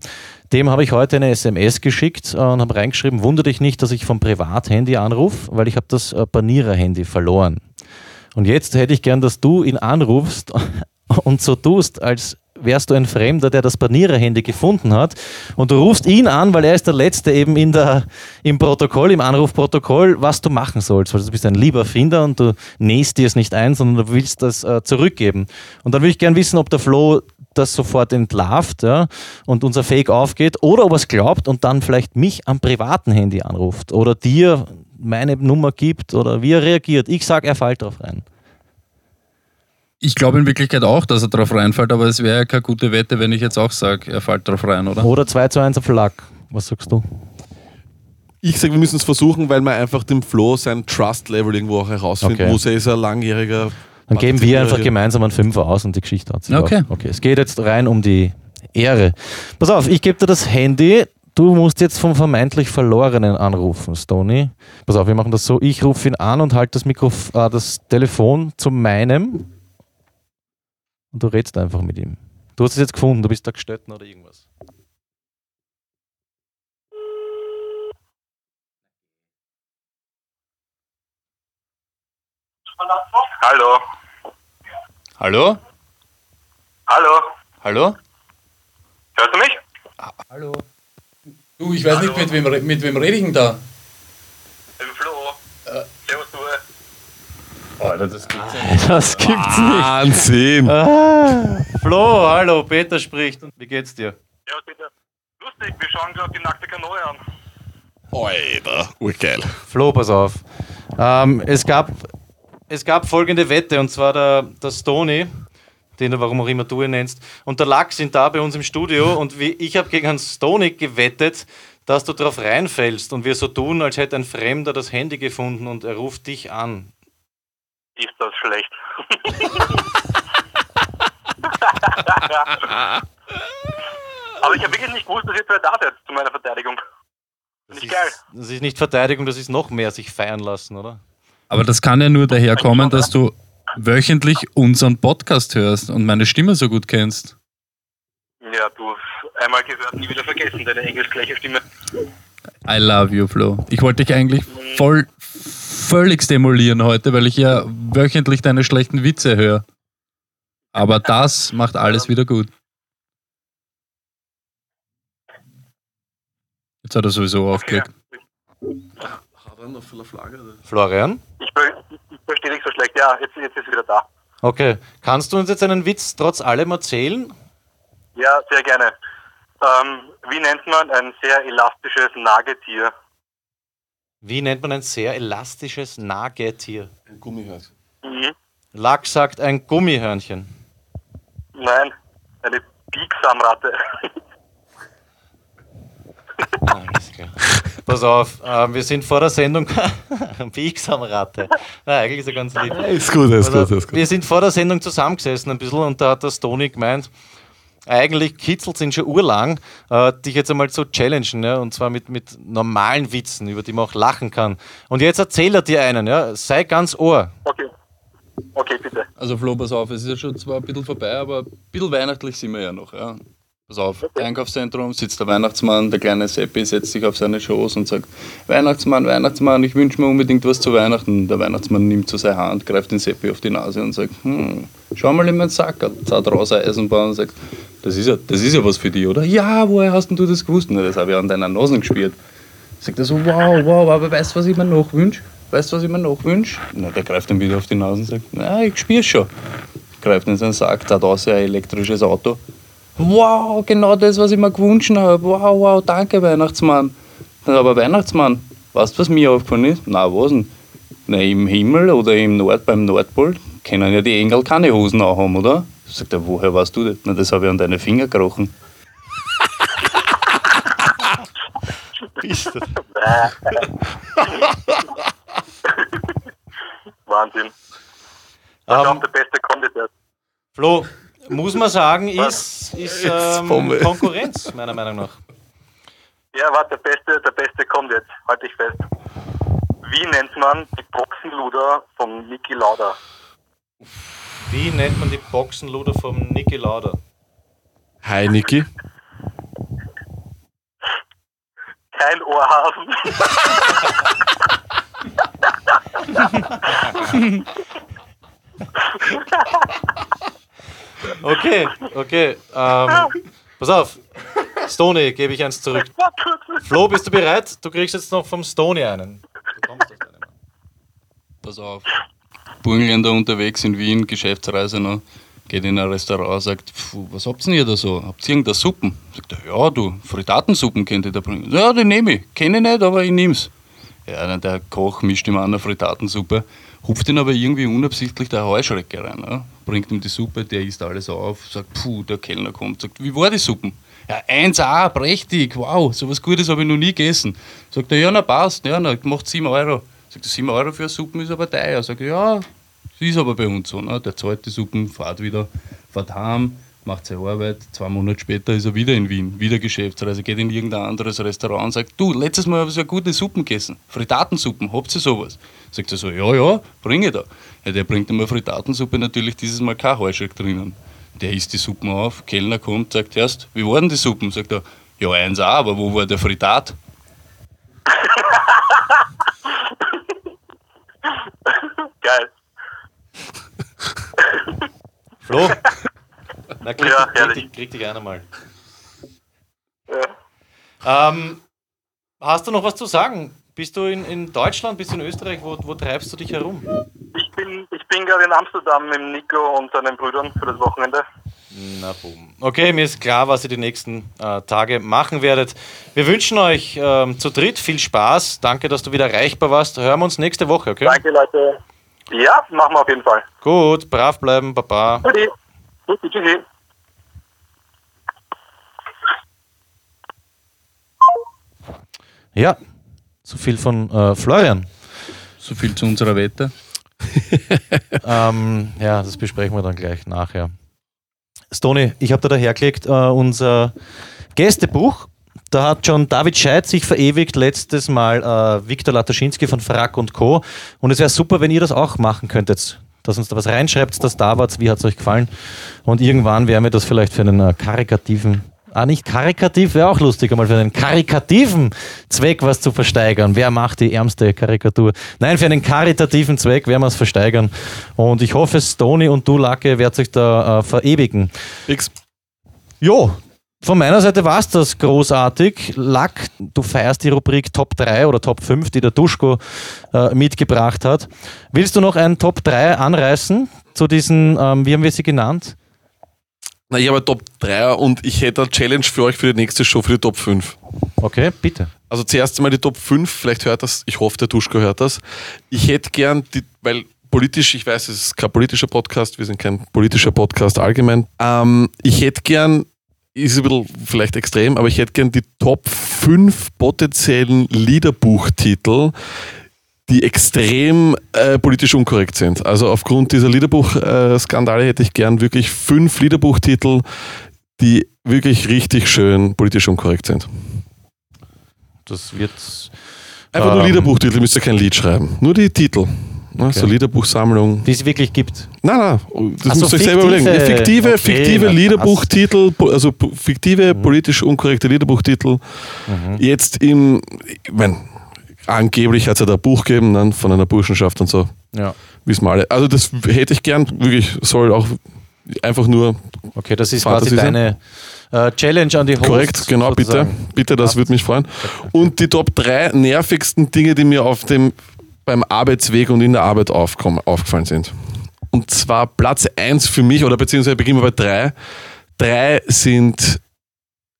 dem habe ich heute eine SMS geschickt äh, und habe reingeschrieben, wundere dich nicht, dass ich vom Privathandy anrufe, weil ich habe das äh, Banierer-Handy verloren. Und jetzt hätte ich gern, dass du ihn anrufst und so tust, als wärst du ein Fremder, der das Banierer-Handy gefunden hat und du rufst ihn an, weil er ist der Letzte eben in der, im Protokoll, im Anrufprotokoll, was du machen sollst. Weil du bist ein lieber Finder und du nähst dir es nicht ein, sondern du willst das äh, zurückgeben. Und dann würde ich gern wissen, ob der Flo das sofort entlarvt ja, und unser Fake aufgeht oder ob er es glaubt und dann vielleicht mich am privaten Handy anruft oder dir meine Nummer gibt oder wie er reagiert. Ich sage, er fällt drauf rein. Ich glaube in Wirklichkeit auch, dass er drauf reinfällt, aber es wäre ja keine gute Wette, wenn ich jetzt auch sage, er fällt drauf rein, oder? Oder 2 zu 1 auf Lack. Was sagst du? Ich sage, wir müssen es versuchen, weil man einfach dem Flo sein Trust-Level irgendwo auch herausfinden Okay. muss. Er ist ein langjähriger. Dann geben wir einfach gemeinsam einen Fünfer aus und die Geschichte hat sich Okay. auch. Okay, es geht jetzt rein um die Ehre. Pass auf, ich gebe dir das Handy. Du musst jetzt vom vermeintlich Verlorenen anrufen, Stony. Pass auf, wir machen das so. Ich rufe ihn an und halte das, Mikrof äh, das Telefon zu meinem. Und du redest einfach mit ihm. Du hast es jetzt gefunden, du bist da gestötten oder irgendwas. Hallo. Hallo? Hallo. Hallo? Hörst du mich? Hallo? Du, ich weiß nicht, mit wem, mit wem rede ich denn da? Ich bin Flo. Alter, das gibt's ja Das gibt's nicht. Wahnsinn! Ah, Flo, hallo, Peter spricht. Wie geht's dir? Servus, bitte. Lustig, wir schauen gerade die nackte Kanone an. Alter, urgeil. Flo, pass auf. Ähm, es, gab, es gab folgende Wette, und zwar der, der Stony, den du, warum auch immer du ihn nennst, und der Lack sind da bei uns im Studio und wie, ich habe gegen einen Stony gewettet, dass du drauf reinfällst und wir so tun, als hätte ein Fremder das Handy gefunden und er ruft dich an. Ist schlecht? Aber ich habe wirklich nicht gewusst, dass ihr zwei da seid, zu meiner Verteidigung. Das Finde ich geil. ist, das ist nicht Verteidigung, das ist noch mehr sich feiern lassen, oder? Aber das kann ja nur daherkommen, dass du wöchentlich unseren Podcast hörst und meine Stimme so gut kennst. Ja, du, einmal gehört, nie wieder vergessen, deine englischgleiche Stimme. I love you, Flo. Ich wollte dich eigentlich voll, völlig stimulieren heute, weil ich ja wöchentlich deine schlechten Witze höre. Aber das macht alles wieder gut. Jetzt hat er sowieso aufgelegt. Er? Florian? Ich, ich verstehe dich so schlecht. Ja, jetzt, jetzt ist sie wieder da. Okay. Kannst du uns jetzt einen Witz trotz allem erzählen? Ja, sehr gerne. Ähm, wie nennt man ein sehr elastisches Nagetier? Wie nennt man ein sehr elastisches Nagetier? Ein Gummihals. Mhm. Lack sagt ein Gummihörnchen. Nein, eine Biegsamratte. Alles klar. Pass auf, äh, wir sind vor der Sendung. Biegsamratte. Nein, eigentlich ist er ganz lieb. Ist gut, ist Also, gut, ist gut. wir sind vor der Sendung zusammengesessen ein bisschen und da hat der Stony gemeint, eigentlich kitzelt sind schon urlang, äh, dich jetzt einmal zu challengen, ja, und zwar mit, mit normalen Witzen, über die man auch lachen kann. Und jetzt erzähl er dir einen, ja, sei ganz Ohr. Okay. Okay, bitte. Also Flo, pass auf, es ist ja schon zwar ein bisschen vorbei, aber ein bisschen weihnachtlich sind wir ja noch. Ja. Pass auf, Einkaufszentrum sitzt der Weihnachtsmann, der kleine Seppi setzt sich auf seine Schoß und sagt, Weihnachtsmann, Weihnachtsmann, ich wünsche mir unbedingt was zu Weihnachten. Der Weihnachtsmann nimmt so seine Hand, greift den Seppi auf die Nase und sagt, hm, schau mal in meinen Sack, zahlt raus Eisenbahn und sagt, das ist, ja, das ist ja was für dich, oder? Ja, woher hast denn du das gewusst? Na, das habe ich an deiner Nase gespürt. Sagt er so, wow, wow, aber weißt du, was ich mir noch wünsche? Weißt du, was ich mir noch wünsche? Na, der greift dann wieder auf die Nase und sagt, na, ich spüre schon. Greift in seinen Sack, zahlt aus ein elektrisches Auto. Wow, genau das, was ich mir gewünscht habe. Wow, wow, danke, Weihnachtsmann. Na, Aber Weihnachtsmann, weißt du, was mir aufgefallen ist? Na, was denn? Na, im Himmel oder im Nord, beim Nordpol können ja die Engel keine Hosen haben, oder? Sagt er, woher weißt du das? Na, das habe ich an deine Finger gerochen. Wahnsinn. Ich glaube, Ähm, der Beste kommt jetzt erst. Flo, muss man sagen, ist, ist ähm. Konkurrenz, meiner Meinung nach. Ja, warte, der Beste, der Beste kommt jetzt. Halte ich fest. Wie nennt man die Boxenluder von Niki Lauda? Wie nennt man die Boxenluder vom Niki Lauda? Hi, Niki. Kein Ohrhasen. Okay, okay. Ähm, pass auf. Stony, gebe ich eins zurück. Flo, bist du bereit? Du kriegst jetzt noch vom Stony einen. Du bekommst das dann immer. Pass auf. Burgenländer unterwegs in Wien, Geschäftsreise noch, geht in ein Restaurant, sagt, "Pfuh, was habt ihr da so? Habt ihr irgendeine Suppen? Sagt er, ja du, Frittatensuppen könnt ihr da bringen. Ja, die nehme ich. Kenne ich nicht, aber ich nehm's. Ja, dann der Koch mischt ihm an eine Frittatensuppe, hupft ihn aber irgendwie unabsichtlich der Heuschrecke rein. Ja? Bringt ihm die Suppe, der isst alles auf, sagt, puh, der Kellner kommt, sagt, wie war die Suppen? Ja, 1A, prächtig, wow, so was Gutes habe ich noch nie gegessen. Sagt er, ja, na passt, ja, na, macht 7 Euro. Sagt er, 7 Euro für eine Suppen ist aber teuer. Sagt er, ja, das ist aber bei uns so. Ne? Der zahlt die Suppen, fährt wieder, fährt heim, macht seine Arbeit. Zwei Monate später ist er wieder in Wien, wieder Geschäftsreise, geht in irgendein anderes Restaurant und sagt, du, letztes Mal habe ich so eine gute Suppen gegessen. Frittatensuppen, habt ihr sowas? Sagt er so, ja, ja, bringe ich da. Ja, der bringt eine Frittatensuppe, natürlich dieses Mal kein Heuschreck drinnen. Der isst die Suppen auf, Kellner kommt, sagt erst, wie waren die Suppen? Sagt er, ja, eins auch, aber wo war der Fritat? Geil. Flo? Na, krieg, Ja, dich- krieg, dich- krieg dich einer mal. Ja. Ähm, hast du noch was zu sagen? Bist du in, in Deutschland, bist du in Österreich? Wo, wo treibst du dich herum? Ich bin, ich bin gerade in Amsterdam mit Nico und seinen Brüdern für das Wochenende. Na boom. Okay, mir ist klar, was ihr die nächsten äh, Tage machen werdet. Wir wünschen euch ähm, zu dritt viel Spaß. Danke, dass du wieder erreichbar warst. Hören wir uns nächste Woche, okay? Danke, Leute. Ja, machen wir auf jeden Fall. Gut, brav bleiben, Baba. Tschüssi. Tschüssi, tschüssi. Ja, so viel von äh, Florian. So viel zu unserer Wette. Ähm, ja, das besprechen wir dann gleich nachher. Stony, ich habe da dahergelegt äh, unser Gästebuch. Da hat schon David Scheid sich verewigt, letztes Mal äh, Viktor Lataschinski von Frack und Co. Und es wäre super, wenn ihr das auch machen könntet. Dass uns da was reinschreibt, dass da wart, wie hat es euch gefallen. Und irgendwann werden wir das vielleicht für einen äh, karikativen, ah nicht karikativ, wäre auch lustig, einmal für einen karikativen Zweck was zu versteigern. Wer macht die ärmste Karikatur? Nein, für einen karitativen Zweck werden wir es versteigern. Und ich hoffe, Stony und du, Lacke, werdet euch da äh, verewigen. X. Jo, von meiner Seite war es das großartig. Lack, du feierst die Rubrik Top 3 oder Top 5, die der Duschko äh, mitgebracht hat. Willst du noch einen Top 3 anreißen zu diesen, ähm, wie haben wir sie genannt? Na, ich habe Top 3 und ich hätte eine Challenge für euch für die nächste Show, für die Top 5. Okay, bitte. Also zuerst einmal die Top 5, vielleicht hört das, ich hoffe, der Duschko hört das. Ich hätte gern, die, weil politisch, ich weiß, es ist kein politischer Podcast, wir sind kein politischer Podcast allgemein. Ähm, ich hätte gern ist ein bisschen vielleicht extrem, aber ich hätte gern die Top 5 potenziellen Liederbuchtitel, die extrem äh, politisch unkorrekt sind. Also aufgrund dieser Liederbuchskandale hätte ich gern wirklich fünf Liederbuchtitel, die wirklich richtig schön politisch unkorrekt sind. Das wird. Einfach nur Ähm. Liederbuchtitel, müsst ihr kein Lied schreiben. Nur die Titel. Ne? So Liederbuchsammlung. Die es wirklich gibt. Nein, nein, das Ach so, müsst ihr euch selber überlegen. Ja, Fiktive, Okay, fiktive. Liederbuchtitel, also fiktive, politisch unkorrekte Liederbuchtitel. Mhm. Jetzt im, ich mein, angeblich hat es ja da ein Buch gegeben ne, von einer Burschenschaft und so. Ja. Wissen wir alle. Also das hätte ich gern, wirklich, soll auch einfach nur Okay, das ist Fantasy quasi deine äh, Challenge an die Hosts. korrekt, genau, bitte. sozusagen. Bitte, das Passt. würde mich freuen. Und die Top 3 nervigsten Dinge, die mir auf dem, beim Arbeitsweg und in der Arbeit aufkommen, aufgefallen sind. Und zwar Platz 1 für mich, oder beziehungsweise beginnen wir bei 3. 3 sind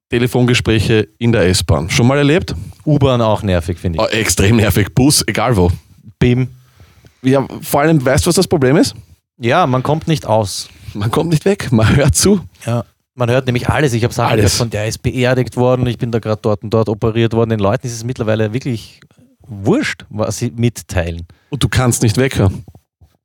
Telefongespräche in der S-Bahn. Schon mal erlebt? U-Bahn auch nervig, finde ich. Oh, extrem nervig. Bus, egal wo. BIM. Ja, vor allem, weißt du, was das Problem ist? Ja, man kommt nicht aus. Man kommt nicht weg, man hört zu. Ja. Man hört nämlich alles. Ich habe Sachen Alles. gehört, von der ist beerdigt worden. Ich bin da gerade dort und dort operiert worden. Den Leuten ist es mittlerweile wirklich wurscht, was sie mitteilen. Und du kannst nicht weghören.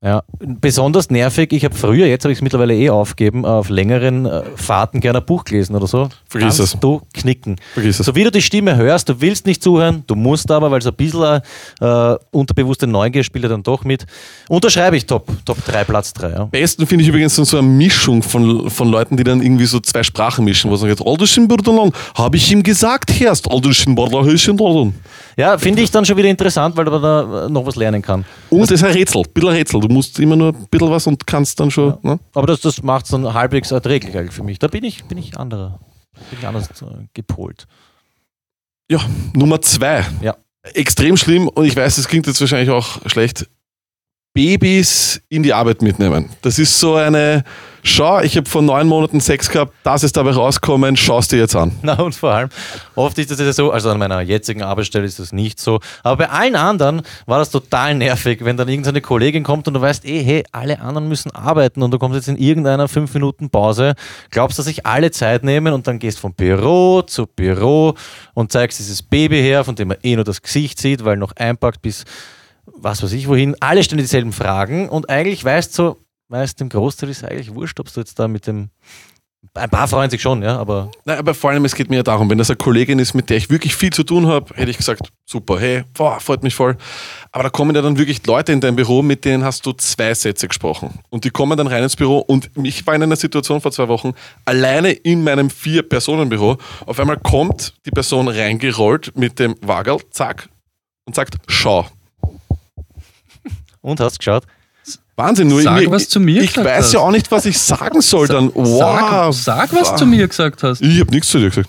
Ja, besonders nervig. Ich habe früher, jetzt habe ich es mittlerweile eh aufgeben, auf längeren äh, Fahrten gerne ein Buch gelesen oder so. Vergiss Kannst es. du knicken. Vergiss es. So wie du die Stimme hörst, du willst nicht zuhören, du musst aber, weil es ein bisschen äh, unterbewusste Neugier spielt ja dann doch mit. Unterschreibe ich Top, Top 3, Platz 3. Ja. besten finde ich übrigens so eine Mischung von, von Leuten, die dann irgendwie so zwei Sprachen mischen, wo sie sagen, Alderschen Burdalan, habe ich ihm gesagt, Herst, Alderschen Burdalan. Ja, finde ich dann schon wieder interessant, weil man da äh, noch was lernen kann. Und es ist ein Rätsel, ein bisschen ein Rätsel. Du musst immer nur ein bisschen was und kannst dann schon. Ne? Aber das, das macht es dann halbwegs erträglich eigentlich für mich. Da bin ich, bin ich anderer. Bin ich anders äh, gepolt. Ja, Nummer zwei. Ja. Extrem schlimm und ich weiß, das klingt jetzt wahrscheinlich auch schlecht. Babys in die Arbeit mitnehmen. Das ist so eine, schau, ich habe vor neun Monaten Sex gehabt, das ist dabei rauskommen, schau es dir jetzt an. Na und vor allem, oft ist das ja so, also an meiner jetzigen Arbeitsstelle ist das nicht so, aber bei allen anderen war das total nervig, wenn dann irgendeine Kollegin kommt und du weißt, eh, hey, alle anderen müssen arbeiten und du kommst jetzt in irgendeiner 5 Minuten Pause, glaubst, dass sich alle Zeit nehmen und dann gehst vom Büro zu Büro und zeigst dieses Baby her, von dem man eh nur das Gesicht sieht, weil noch einpackt bis was weiß ich wohin, alle stellen dieselben Fragen und eigentlich weißt so, weißt, dem Großteil ist eigentlich wurscht, ob du jetzt da mit dem ein paar freuen sich schon, ja, aber Nein, aber vor allem, es geht mir ja darum, wenn das eine Kollegin ist, mit der ich wirklich viel zu tun habe, hätte ich gesagt, super, hey, boah, freut mich voll. Aber da kommen ja dann wirklich Leute in dein Büro, mit denen hast du zwei Sätze gesprochen. Und die kommen dann rein ins Büro und ich war in einer Situation vor zwei Wochen, alleine in meinem Vier-Personen-Büro. Auf einmal kommt die Person reingerollt mit dem Wagel, zack, und sagt, schau. Und hast geschaut. Wahnsinn, nur Sag, mir, was zu mir Ich weiß hast. ja auch nicht, was ich sagen soll dann. Wow. Sag, sag was wow. zu mir gesagt hast. Ich habe nichts zu dir gesagt.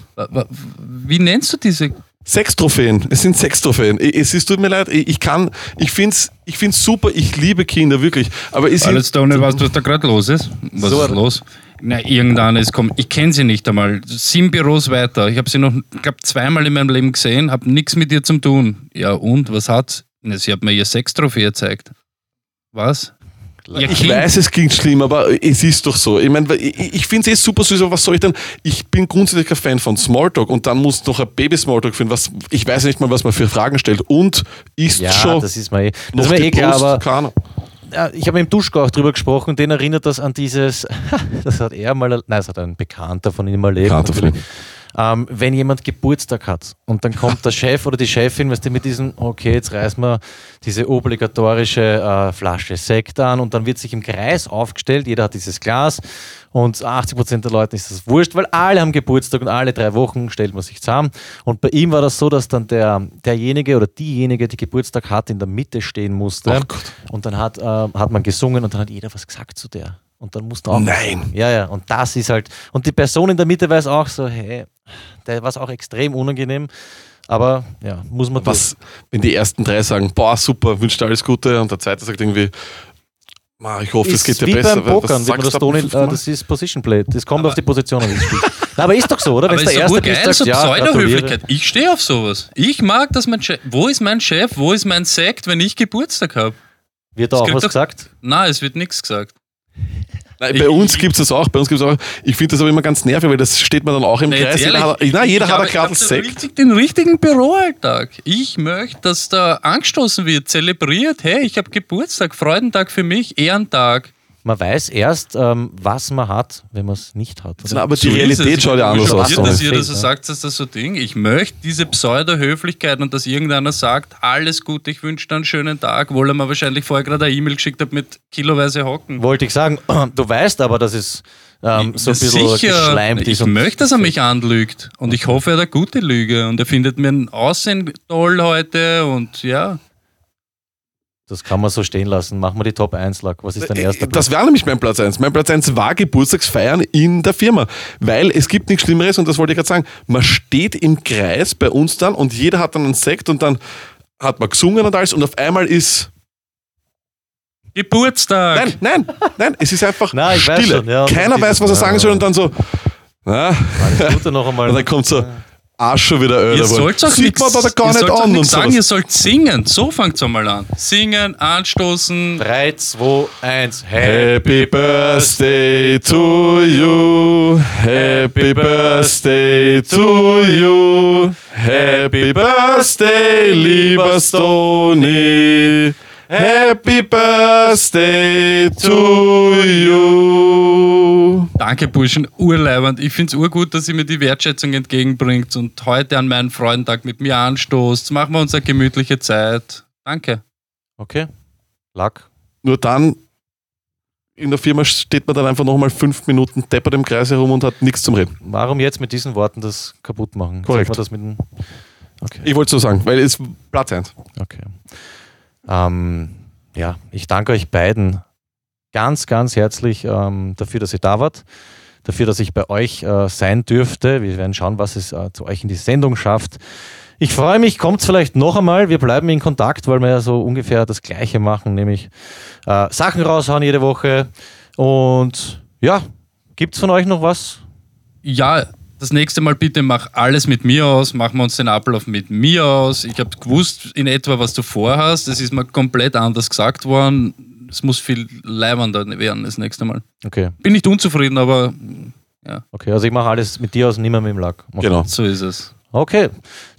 Wie nennst du diese? Sextrophäen. Es sind Sextrophäen. I- Es ist, tut mir leid, ich ich kann, ich finde es ich find's super, ich liebe Kinder, wirklich. Aber es sind, Alles Tony, weißt du, was da gerade los ist? Was So ist los? Na, irgendeines kommt. Ich kenne sie nicht einmal. Sieben Büros weiter. Ich habe sie noch, glaube zweimal in meinem Leben gesehen, habe nichts mit ihr zu tun. Ja, und? Was hat? Na, sie hat mir ihr Sextrophäe gezeigt. Was? Ihr ich Kind? weiß, es klingt schlimm, aber es ist doch so. Ich meine, ich, ich finde es eh super süß, aber was soll ich denn? Ich bin grundsätzlich kein Fan von Smalltalk und dann muss noch ein Baby-Smalltalk finden. Was, ich weiß nicht mal, was man für Fragen stellt. Und ist Ja, schon das ist mir eh, das ist mir eh klar, aber Keine Ahnung. ja, ich habe mit dem Duschko auch drüber gesprochen, den erinnert das an dieses, das hat er mal, nein, das hat ein Bekannter von ihm mal erlebt. Bekannter von ihm. Ähm, wenn jemand Geburtstag hat und dann kommt der Chef oder die Chefin, weißt du, mit diesem, okay, jetzt reißen wir diese obligatorische äh, Flasche Sekt an und dann wird sich im Kreis aufgestellt, jeder hat dieses Glas und 80% der Leuten ist das wurscht, weil alle haben Geburtstag und alle drei Wochen stellt man sich zusammen. Und bei ihm war das so, dass dann der, derjenige oder diejenige, die Geburtstag hat, in der Mitte stehen musste. Und dann hat, äh, hat man gesungen und dann hat jeder was gesagt zu der. Und dann musste auch. Nein. Ja, ja. Und das ist halt. Und die Person in der Mitte weiß auch so, hey, der war es auch extrem unangenehm. Aber ja, muss man Was, wenn die ersten drei sagen, boah, super, wünsche dir alles Gute und der zweite sagt irgendwie, "Ma, ich hoffe, es geht ist dir wie besser. beim Pokern, Was das Toni, dem äh, das ist Position Play. Das kommt auf die Position an, aber ist doch so, oder? Aber Wenn ist der so Erste urgeil, bist, so ja, Pseudo-Höflichkeit. Ich stehe auf sowas. Ich mag, dass mein Chef. Wo ist mein Chef? Wo ist mein Sekt, wenn ich Geburtstag habe? Wird da auch was doch- gesagt? Nein, es wird nichts gesagt. Nein, bei Ich- uns gibt es das auch, bei uns gibt es auch. Ich finde das aber immer ganz nervig, weil das steht man dann auch im Nee, Kreis. jetzt Jeder ehrlich, hat, nein, jeder ich hat ein Glas Sekt. richtig- Den richtigen Büroalltag. Ich möchte, dass da angestoßen wird, zelebriert. Hey, ich habe Geburtstag, Freudentag für mich, Ehrentag. Man weiß erst, ähm, was man hat, wenn man es nicht hat. oder? Na, aber die So Realität schaut ja anders aus. schockiert, dass ihr das so sagt, dass das so Ding. Ich möchte diese Pseudo-Höflichkeit und dass irgendeiner sagt, alles Gute, ich wünsche dir einen schönen Tag, obwohl er mir wahrscheinlich vorher gerade eine E-Mail geschickt hat mit kiloweise Hocken. Wollte ich sagen, du weißt aber, dass es ähm, so ein bisschen geschleimt ich ist. und- möchte, dass er mich anlügt. Und ich hoffe, er hat eine gute Lüge. Und er findet mir ein Aussehen toll heute. Und ja, Das kann man so stehen lassen. Machen wir die Top 1, Lack. Was ist dein erster Äh, Das wäre nämlich mein Platz 1. Mein Platz 1 war Geburtstagsfeiern in der Firma. Weil es gibt nichts Schlimmeres, und das wollte ich gerade sagen, man steht im Kreis bei uns dann und jeder hat dann einen Sekt und dann hat man gesungen und alles und auf einmal ist. Geburtstag. Nein, nein, nein, es ist einfach Nein, ich weiß Stille. schon, ja, Keiner weiß, was er sagen soll und dann so. Na, Gute noch einmal. und dann kommt so Arsch schon wieder Öl. Ihr sollt auch Sieht nichts man da gar ihr nicht sollt auch an und nichts sagen, sowas. ihr sollt singen. So fangt es einmal an. Singen, anstoßen. 3, 2, 1. Happy Birthday to you. Happy Birthday to you. Happy Birthday, lieber Stony. Happy Birthday to you. Danke, Burschen, urleibend. Ich finde es urgut, dass ihr mir die Wertschätzung entgegenbringt und heute an meinen Freundentag mit mir anstoßt. Machen wir uns eine gemütliche Zeit. Danke. Okay. Lack. Nur dann in der Firma steht man dann einfach nochmal fünf Minuten deppert im Kreis herum und hat nichts zum Reden. Warum jetzt mit diesen Worten das kaputt machen? Korrekt. Das mit dem okay. Ich wollte so sagen, weil es Platz 1. okay. Ähm, ja, ich danke euch beiden ganz, ganz herzlich ähm, dafür, dass ihr da wart. Dafür, dass ich bei euch äh, sein dürfte. Wir werden schauen, was es äh, zu euch in die Sendung schafft. Ich freue mich, kommt vielleicht noch einmal. Wir bleiben in Kontakt, weil wir ja so ungefähr das Gleiche machen, nämlich äh, Sachen raushauen jede Woche. Und ja, gibt es von euch noch was? Ja, das nächste Mal bitte mach alles mit mir aus. Machen wir uns den Ablauf mit mir aus. Ich habe gewusst in etwa, was du vorhast. Es ist mir komplett anders gesagt worden. Es muss viel leibender werden das nächste Mal. Okay, Bin nicht unzufrieden, aber okay. Also ich mache alles mit dir aus, nicht mehr mit dem Lack. Okay. Genau. so ist es. Okay,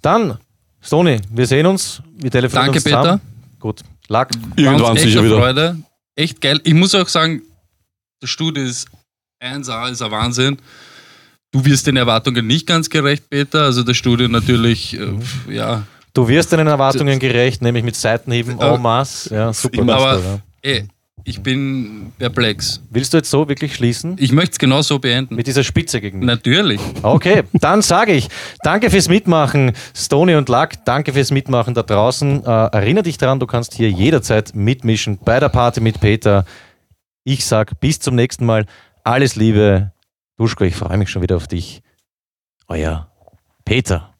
dann, Stony, wir sehen uns. Wir telefonieren Danke, uns zusammen. Peter. Gut, Lack. Irgendwann sicher wieder. Freude. Echt geil. Ich muss auch sagen, das Studio ist 1A, ist ein Wahnsinn. Du wirst den Erwartungen nicht ganz gerecht, Peter. Also das Studio natürlich, äh, ja. Du wirst deinen Erwartungen gerecht, nämlich mit Seitenhieben Äh, en masse. Ja, super. Aber ja. ey, ich bin perplex. Willst du jetzt so wirklich schließen? Ich möchte es genau so beenden. Mit dieser Spitze gegen mich? Natürlich. Okay, dann sage ich, danke fürs Mitmachen, Stony und Lack, danke fürs Mitmachen da draußen. Äh, erinnere dich daran, du kannst hier jederzeit mitmischen bei der Party mit Peter. Ich sag bis zum nächsten Mal. Alles Liebe. Duschko, ich freue mich schon wieder auf dich. Euer Peter.